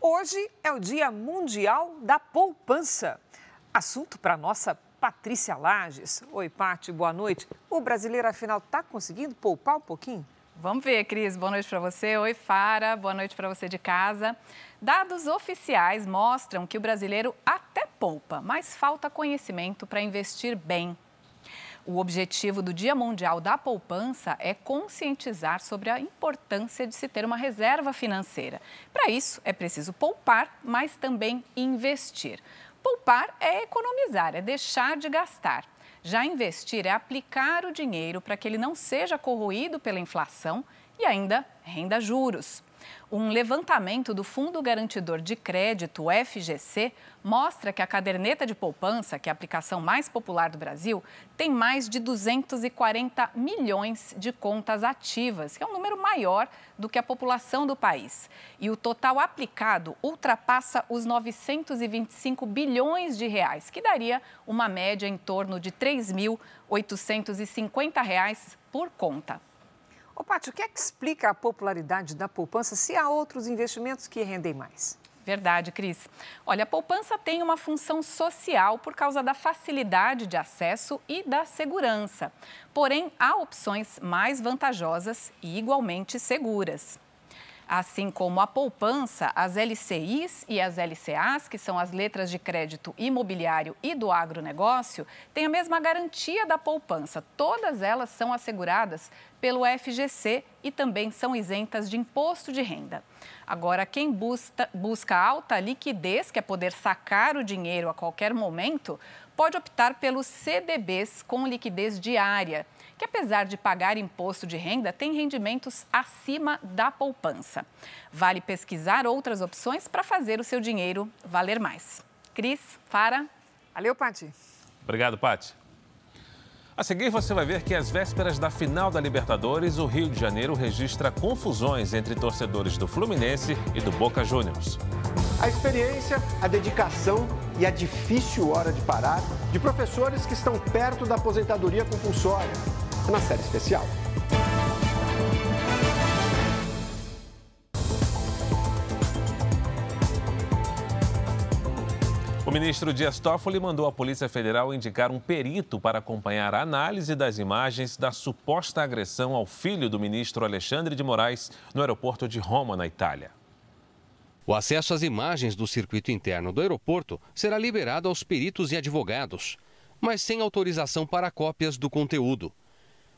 Hoje é o Dia Mundial da Poupança. Assunto para nossa Patrícia Lages. Oi, Pati, boa noite. O brasileiro, afinal, está conseguindo poupar um pouquinho? Vamos ver, Cris. Boa noite para você. Oi, Fara. Boa noite para você de casa. Dados oficiais mostram que o brasileiro até poupa, mas falta conhecimento para investir bem. O objetivo do Dia Mundial da Poupança é conscientizar sobre a importância de se ter uma reserva financeira. Para isso, é preciso poupar, mas também investir. Poupar é economizar, é deixar de gastar. Já investir é aplicar o dinheiro para que ele não seja corroído pela inflação e ainda renda juros. Um levantamento do Fundo Garantidor de Crédito, FGC, mostra que a caderneta de poupança, que é a aplicação mais popular do Brasil, tem mais de 240 milhões de contas ativas, que é um número maior do que a população do país. E o total aplicado ultrapassa os 925 bilhões de reais, que daria uma média em torno de R$ 3.850 por conta. Ô, Pátio, o que é que explica a popularidade da poupança se há outros investimentos que rendem mais? Verdade, Cris. Olha, a poupança tem uma função social por causa da facilidade de acesso e da segurança. Porém, há opções mais vantajosas e igualmente seguras. Assim como a poupança, as LCIs e as LCAs, que são as letras de crédito imobiliário e do agronegócio, têm a mesma garantia da poupança. Todas elas são asseguradas pelo FGC e também são isentas de imposto de renda. Agora, quem busca, busca alta liquidez, que é poder sacar o dinheiro a qualquer momento, pode optar pelos CDBs com liquidez diária que apesar de pagar imposto de renda, tem rendimentos acima da poupança. Vale pesquisar outras opções para fazer o seu dinheiro valer mais. Cris, Fara. Valeu, Pati. Obrigado, Pati. A seguir, você vai ver que às vésperas da final da Libertadores, o Rio de Janeiro registra confusões entre torcedores do Fluminense e do Boca Juniors. A experiência, a dedicação e a difícil hora de parar de professores que estão perto da aposentadoria compulsória na série especial. O ministro Dias Toffoli mandou a Polícia Federal indicar um perito para acompanhar a análise das imagens da suposta agressão ao filho do ministro Alexandre de Moraes no aeroporto de Roma, na Itália. O acesso às imagens do circuito interno do aeroporto será liberado aos peritos e advogados, mas sem autorização para cópias do conteúdo.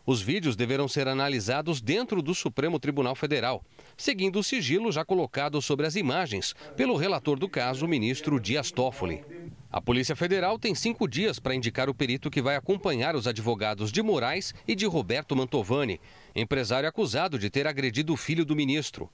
Os vídeos deverão ser analisados dentro do Supremo Tribunal Federal, seguindo o sigilo já colocado sobre as imagens pelo relator do caso, o ministro Dias Toffoli. A Polícia Federal tem cinco dias para indicar o perito que vai acompanhar os advogados de Moraes e de Roberto Mantovani, empresário acusado de ter agredido o filho do ministro.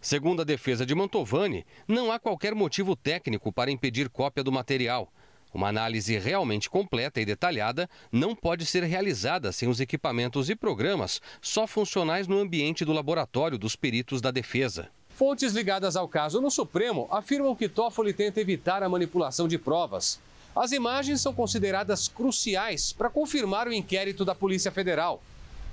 Segundo a defesa de Mantovani, não há qualquer motivo técnico para impedir cópia do material. Uma análise realmente completa e detalhada não pode ser realizada sem os equipamentos e programas só funcionais no ambiente do laboratório dos peritos da defesa. Fontes ligadas ao caso no Supremo afirmam que Toffoli tenta evitar a manipulação de provas. As imagens são consideradas cruciais para confirmar o inquérito da Polícia Federal.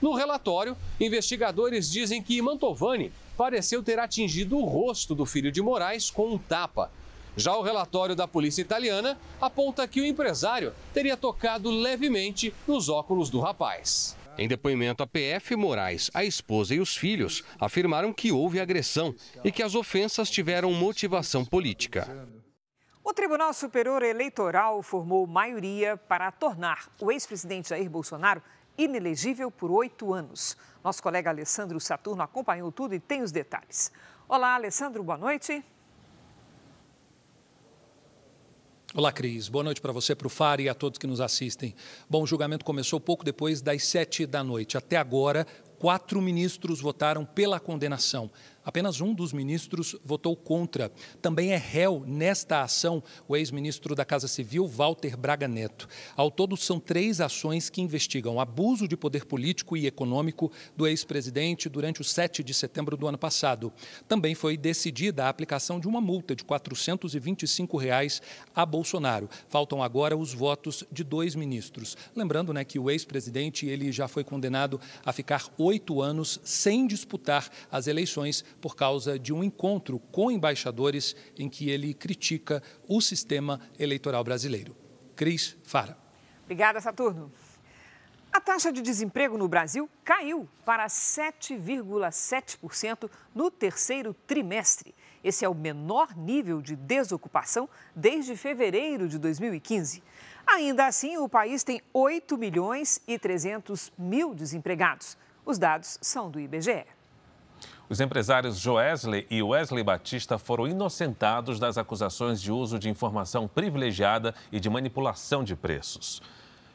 No relatório, investigadores dizem que Mantovani pareceu ter atingido o rosto do filho de Moraes com um tapa. Já o relatório da polícia italiana aponta que o empresário teria tocado levemente nos óculos do rapaz. Em depoimento à PF, Moraes, a esposa e os filhos afirmaram que houve agressão e que as ofensas tiveram motivação política. O Tribunal Superior Eleitoral formou maioria para tornar o ex-presidente Jair Bolsonaro inelegível por oito anos. Nosso colega Alessandro Saturno acompanhou tudo e tem os detalhes. Olá, Alessandro, boa noite. Olá, Cris. Boa noite para você, para o FAR e a todos que nos assistem. Bom, o julgamento começou pouco depois das sete da noite. Até agora, quatro ministros votaram pela condenação. Apenas um dos ministros votou contra. Também é réu nesta ação o ex-ministro da Casa Civil, Walter Braga Neto. Ao todo, são três ações que investigam abuso de poder político e econômico do ex-presidente durante o 7 de setembro do ano passado. Também foi decidida a aplicação de uma multa de 425 reais a Bolsonaro. Faltam agora os votos de dois ministros. Lembrando né, que o ex-presidente ele já foi condenado a ficar oito anos sem disputar as eleições por causa de um encontro com embaixadores em que ele critica o sistema eleitoral brasileiro. Cris Fara. Obrigada, Saturno. A taxa de desemprego no Brasil caiu para 7,7% no terceiro trimestre. Esse é o menor nível de desocupação desde fevereiro de 2015. Ainda assim, o país tem 8 milhões e 300 mil desempregados. Os dados são do IBGE. Os empresários Joesley e Wesley Batista foram inocentados das acusações de uso de informação privilegiada e de manipulação de preços.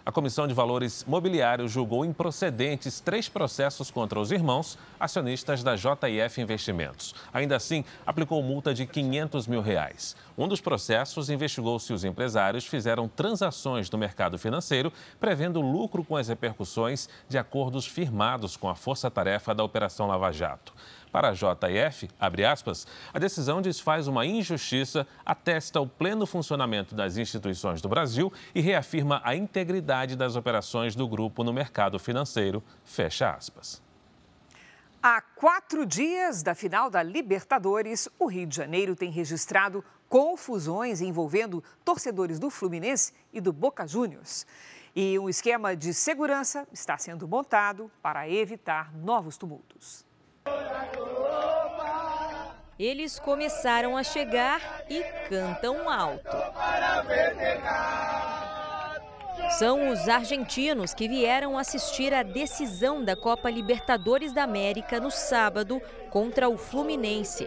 A Comissão de Valores Mobiliários julgou improcedentes três processos contra os irmãos, acionistas da JF Investimentos. Ainda assim, aplicou multa de 500 mil reais. Um dos processos investigou se os empresários fizeram transações no mercado financeiro, prevendo lucro com as repercussões de acordos firmados com a força-tarefa da Operação Lava Jato. Para a JF, aspas, a decisão desfaz uma injustiça, atesta o pleno funcionamento das instituições do Brasil e reafirma a integridade das operações do grupo no mercado financeiro, fecha aspas. Há quatro dias da final da Libertadores, o Rio de Janeiro tem registrado confusões envolvendo torcedores do Fluminense e do Boca Juniors. E um esquema de segurança está sendo montado para evitar novos tumultos. Eles começaram a chegar e cantam alto. São os argentinos que vieram assistir à decisão da Copa Libertadores da América no sábado contra o Fluminense.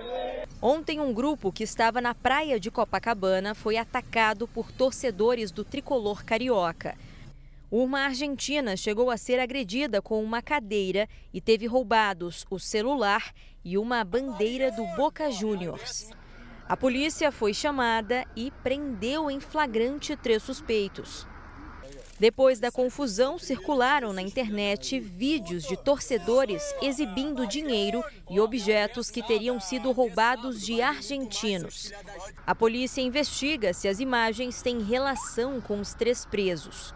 Ontem, um grupo que estava na praia de Copacabana foi atacado por torcedores do tricolor carioca. Uma argentina chegou a ser agredida com uma cadeira e teve roubados o celular e uma bandeira do Boca Juniors. A polícia foi chamada e prendeu em flagrante três suspeitos. Depois da confusão, circularam na internet vídeos de torcedores exibindo dinheiro e objetos que teriam sido roubados de argentinos. A polícia investiga se as imagens têm relação com os três presos.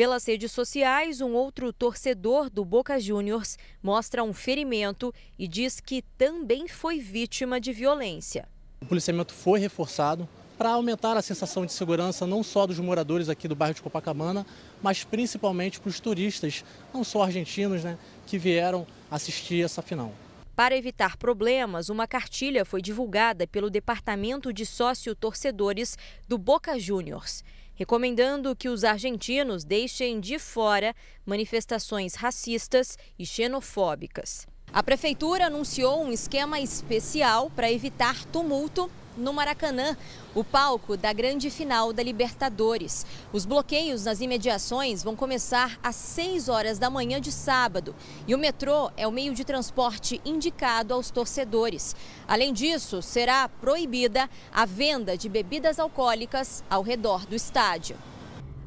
Pelas redes sociais, um outro torcedor do Boca Juniors mostra um ferimento e diz que também foi vítima de violência. O policiamento foi reforçado para aumentar a sensação de segurança não só dos moradores aqui do bairro de Copacabana, mas principalmente para os turistas, não só argentinos, né, que vieram assistir essa final. Para evitar problemas, uma cartilha foi divulgada pelo Departamento de Sócio-Torcedores do Boca Juniors recomendando que os argentinos deixem de fora manifestações racistas e xenofóbicas. A prefeitura anunciou um esquema especial para evitar tumulto no Maracanã, o palco da grande final da Libertadores. Os bloqueios nas imediações vão começar às 6 horas da manhã de sábado e o metrô é o meio de transporte indicado aos torcedores. Além disso, será proibida a venda de bebidas alcoólicas ao redor do estádio.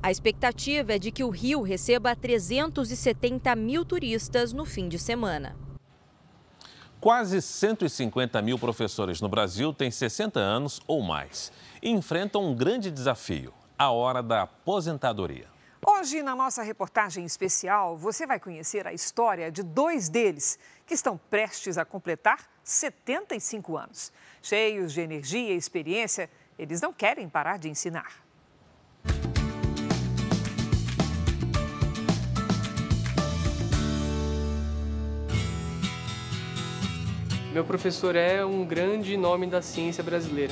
A expectativa é de que o Rio receba 370 mil turistas no fim de semana. Quase 150 mil professores no Brasil têm 60 anos ou mais e enfrentam um grande desafio: a hora da aposentadoria. Hoje, na nossa reportagem especial, você vai conhecer a história de dois deles que estão prestes a completar 75 anos. Cheios de energia e experiência, eles não querem parar de ensinar. Meu professor é um grande nome da ciência brasileira.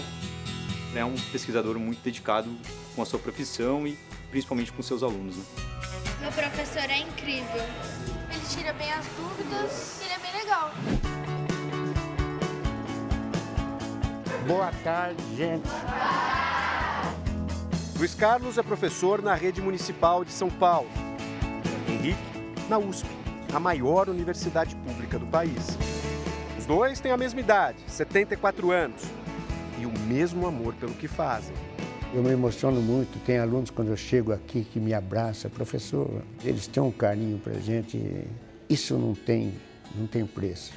É um pesquisador muito dedicado com a sua profissão e principalmente com seus alunos. Né? Meu professor é incrível. Ele tira bem as dúvidas e ele é bem legal. Boa tarde, gente. Luiz Carlos é professor na rede municipal de São Paulo. Henrique, na USP, a maior universidade pública do país. Os dois têm a mesma idade, 74 anos, e o mesmo amor pelo que fazem. Eu me emociono muito. Tem alunos quando eu chego aqui que me abraçam, professor. Eles têm um carinho para gente. Isso não tem, não tem preço.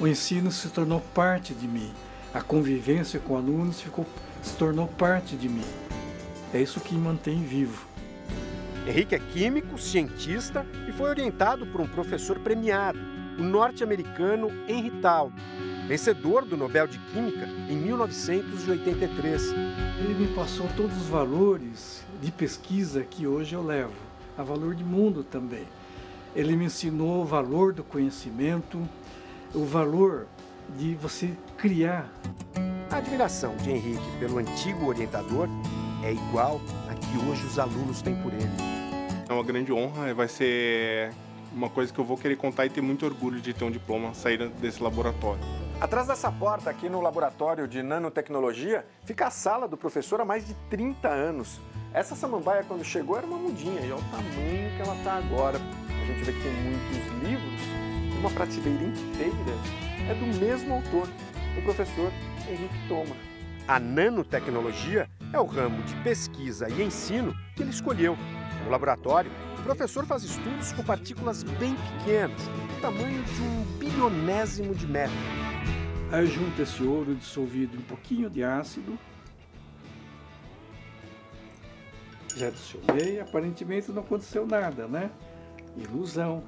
O ensino se tornou parte de mim. A convivência com alunos ficou, se tornou parte de mim. É isso que me mantém vivo. Henrique é químico, cientista e foi orientado por um professor premiado o norte-americano Henry Tal, vencedor do Nobel de Química em 1983. Ele me passou todos os valores de pesquisa que hoje eu levo, a valor de mundo também. Ele me ensinou o valor do conhecimento, o valor de você criar. A admiração de Henrique pelo antigo orientador é igual a que hoje os alunos têm por ele. É uma grande honra, vai ser uma coisa que eu vou querer contar e ter muito orgulho de ter um diploma sair desse laboratório. Atrás dessa porta, aqui no laboratório de nanotecnologia, fica a sala do professor há mais de 30 anos. Essa samambaia, quando chegou, era uma mudinha e olha o tamanho que ela está agora. A gente vê que tem muitos livros uma prateleira inteira é do mesmo autor, o professor Henrique Toma. A nanotecnologia é o ramo de pesquisa e ensino que ele escolheu. No laboratório, o professor faz estudos com partículas bem pequenas, do tamanho de um bilionésimo de metro. Aí junta esse ouro dissolvido em um pouquinho de ácido. Já adicionei, aparentemente não aconteceu nada, né? Ilusão.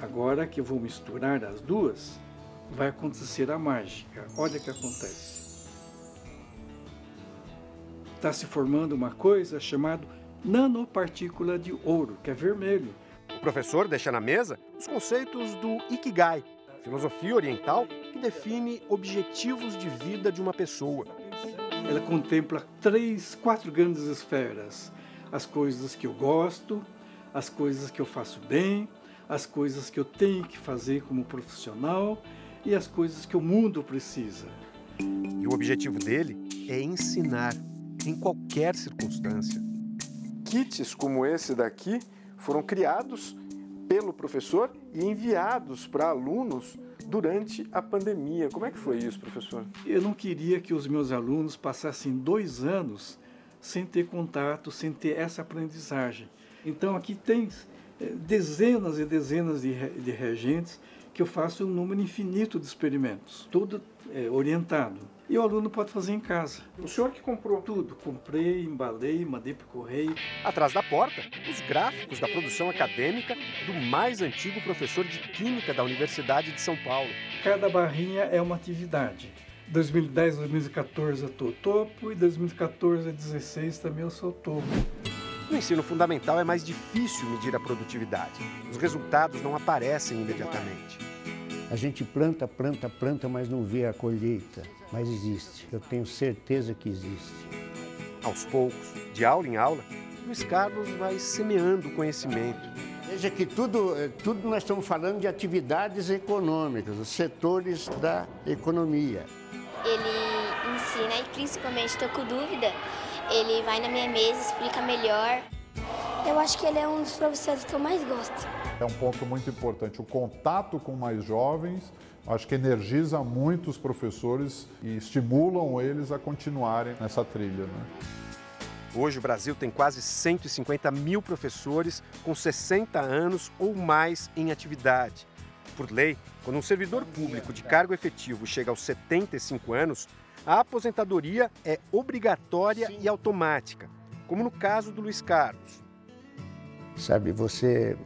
Agora que eu vou misturar as duas, vai acontecer a mágica. Olha o que acontece. Está se formando uma coisa chamada nanopartícula de ouro, que é vermelho. O professor deixa na mesa os conceitos do Ikigai, filosofia oriental que define objetivos de vida de uma pessoa. Ela contempla três, quatro grandes esferas: as coisas que eu gosto, as coisas que eu faço bem, as coisas que eu tenho que fazer como profissional e as coisas que o mundo precisa. E o objetivo dele é ensinar em qualquer circunstância kits como esse daqui foram criados pelo professor e enviados para alunos durante a pandemia. Como é que foi isso, professor? Eu não queria que os meus alunos passassem dois anos sem ter contato, sem ter essa aprendizagem. Então aqui tem eh, dezenas e dezenas de, reagentes que eu faço um número infinito de experimentos, tudo é, orientado. E o aluno pode fazer em casa. O senhor que comprou? Tudo. Comprei, embalei, mandei para o correio. Atrás da porta, os gráficos da produção acadêmica do mais antigo professor de Química da Universidade de São Paulo. Cada barrinha é uma atividade. 2010, 2014 eu estou topo e 2014 a 2016 também eu sou topo. No ensino fundamental é mais difícil medir a produtividade. Os resultados não aparecem imediatamente. A gente planta, planta, planta, mas não vê a colheita. Mas existe. Eu tenho certeza que existe. Aos poucos, de aula em aula, Luiz Carlos vai semeando conhecimento. Veja que tudo, eh, tudo nós estamos falando de atividades econômicas, os setores da economia. Ele ensina e principalmente estou com dúvida, ele vai na minha mesa, explica melhor. Eu acho que ele é um dos professores que eu mais gosto. É um ponto muito importante. O contato com mais jovens, acho que energiza muito os professores e estimulam eles a continuarem nessa trilha. Né? Hoje o Brasil tem quase 150 mil professores com 60 anos ou mais em atividade. Por lei, quando um servidor público de cargo efetivo chega aos 75 anos, a aposentadoria é obrigatória e automática, como no caso do Luiz Carlos. Sabe, você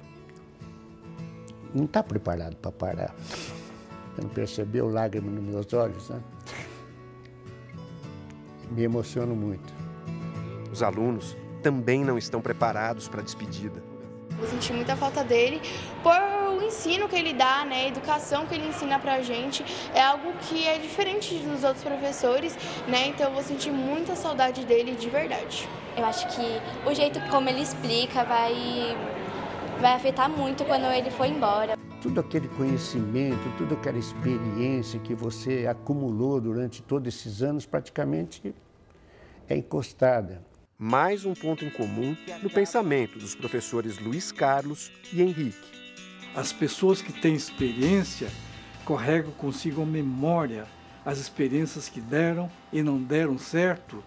não está preparado para parar. Você não percebeu lágrimas nos meus olhos, né? Me emociono muito. Os alunos também não estão preparados para a despedida. Vou sentir muita falta dele por o ensino que ele dá, né, a educação que ele ensina pra gente é algo que é diferente dos outros professores, né? Então eu vou sentir muita saudade dele de verdade. Eu acho que o jeito como ele explica vai vai afetar muito quando ele for embora. Tudo aquele conhecimento, toda aquela experiência que você acumulou durante todos esses anos praticamente é encostada mais um ponto em comum no pensamento dos professores Luiz Carlos e Henrique. As pessoas que têm experiência carregam consigo a memória, as experiências que deram e não deram certo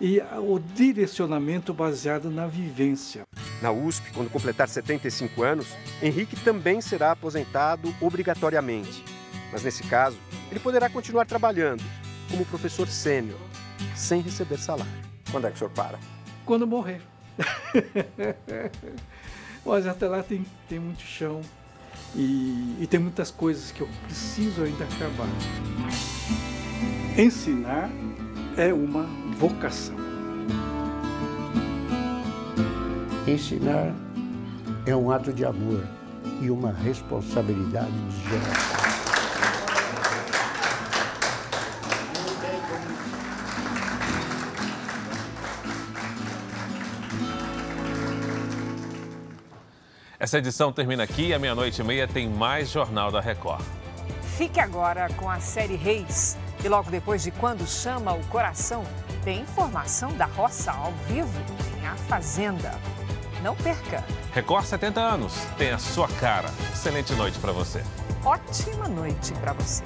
e o direcionamento baseado na vivência. Na USP, quando completar 75 anos, Henrique também será aposentado obrigatoriamente. Mas nesse caso, ele poderá continuar trabalhando como professor sênior, sem receber salário. Quando é que o senhor para? Quando morrer. Mas até lá tem, tem muito chão e, e tem muitas coisas que eu preciso ainda acabar. Ensinar é uma vocação. Ensinar é um ato de amor e uma responsabilidade de geração. Essa edição termina aqui. À meia-noite e meia tem mais Jornal da Record. Fique agora com a série Reis. E logo depois de Quando Chama o Coração, tem informação da roça ao vivo em A Fazenda. Não perca. Record 70 anos. Tem a sua cara. Excelente noite para você. Ótima noite para você.